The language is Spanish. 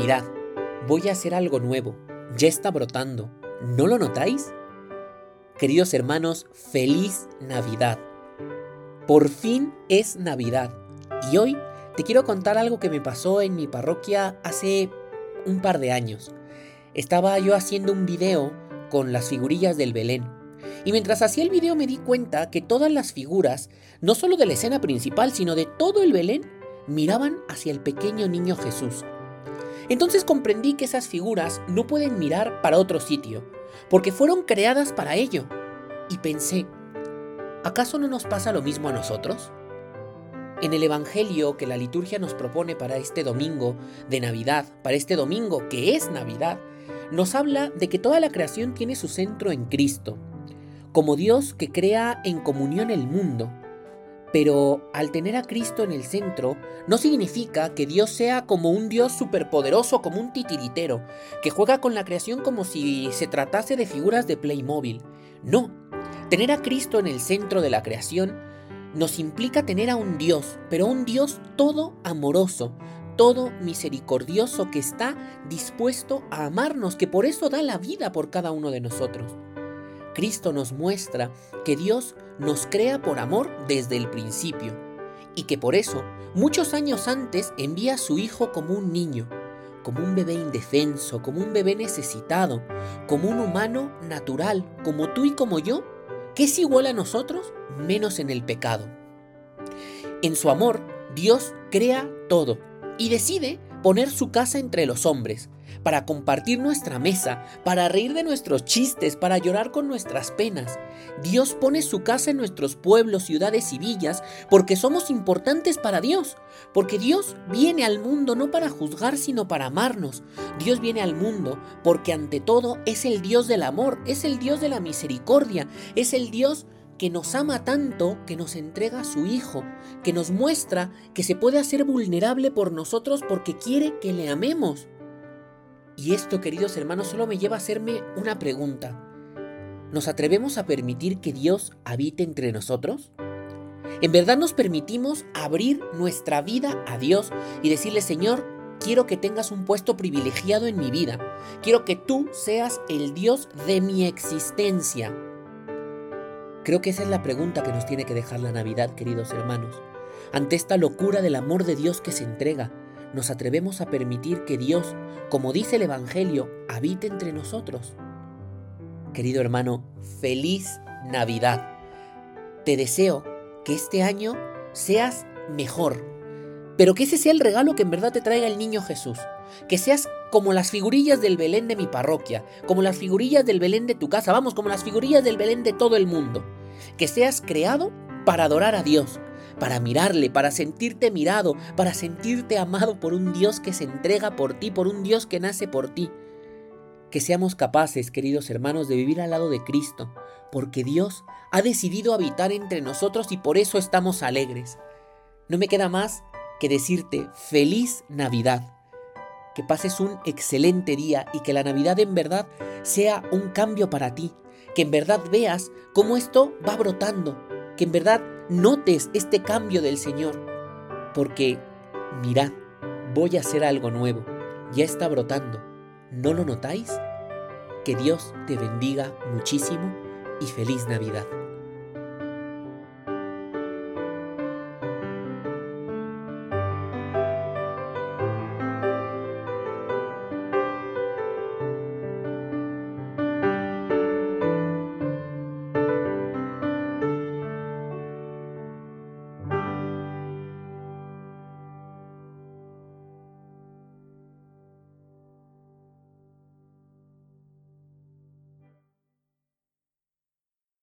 Mirad, voy a hacer algo nuevo, ya está brotando, ¿no lo notáis? Queridos hermanos, feliz Navidad. Por fin es Navidad y hoy te quiero contar algo que me pasó en mi parroquia hace un par de años. Estaba yo haciendo un video con las figurillas del Belén. Y mientras hacía el video me di cuenta que todas las figuras, no solo de la escena principal, sino de todo el Belén, miraban hacia el pequeño niño Jesús. Entonces comprendí que esas figuras no pueden mirar para otro sitio, porque fueron creadas para ello. Y pensé, ¿acaso no nos pasa lo mismo a nosotros? En el Evangelio que la liturgia nos propone para este domingo de Navidad, para este domingo que es Navidad, nos habla de que toda la creación tiene su centro en Cristo, como Dios que crea en comunión el mundo. Pero al tener a Cristo en el centro, no significa que Dios sea como un Dios superpoderoso, como un titiritero, que juega con la creación como si se tratase de figuras de Playmobil. No, tener a Cristo en el centro de la creación nos implica tener a un Dios, pero un Dios todo amoroso, todo misericordioso que está dispuesto a amarnos, que por eso da la vida por cada uno de nosotros. Cristo nos muestra que Dios nos crea por amor desde el principio y que por eso, muchos años antes, envía a su Hijo como un niño, como un bebé indefenso, como un bebé necesitado, como un humano natural, como tú y como yo, que es igual a nosotros, menos en el pecado. En su amor, Dios crea todo y decide poner su casa entre los hombres, para compartir nuestra mesa, para reír de nuestros chistes, para llorar con nuestras penas. Dios pone su casa en nuestros pueblos, ciudades y villas porque somos importantes para Dios, porque Dios viene al mundo no para juzgar, sino para amarnos. Dios viene al mundo porque ante todo es el Dios del amor, es el Dios de la misericordia, es el Dios que nos ama tanto que nos entrega a su Hijo, que nos muestra que se puede hacer vulnerable por nosotros porque quiere que le amemos. Y esto, queridos hermanos, solo me lleva a hacerme una pregunta. ¿Nos atrevemos a permitir que Dios habite entre nosotros? ¿En verdad nos permitimos abrir nuestra vida a Dios y decirle, Señor, quiero que tengas un puesto privilegiado en mi vida? Quiero que tú seas el Dios de mi existencia. Creo que esa es la pregunta que nos tiene que dejar la Navidad, queridos hermanos. Ante esta locura del amor de Dios que se entrega, nos atrevemos a permitir que Dios, como dice el Evangelio, habite entre nosotros. Querido hermano, feliz Navidad. Te deseo que este año seas mejor, pero que ese sea el regalo que en verdad te traiga el niño Jesús. Que seas como las figurillas del Belén de mi parroquia, como las figurillas del Belén de tu casa, vamos, como las figurillas del Belén de todo el mundo. Que seas creado para adorar a Dios, para mirarle, para sentirte mirado, para sentirte amado por un Dios que se entrega por ti, por un Dios que nace por ti. Que seamos capaces, queridos hermanos, de vivir al lado de Cristo, porque Dios ha decidido habitar entre nosotros y por eso estamos alegres. No me queda más que decirte feliz Navidad. Que pases un excelente día y que la Navidad en verdad sea un cambio para ti. Que en verdad veas cómo esto va brotando. Que en verdad notes este cambio del Señor, porque mirad, voy a hacer algo nuevo, ya está brotando, ¿no lo notáis? Que Dios te bendiga muchísimo y feliz Navidad.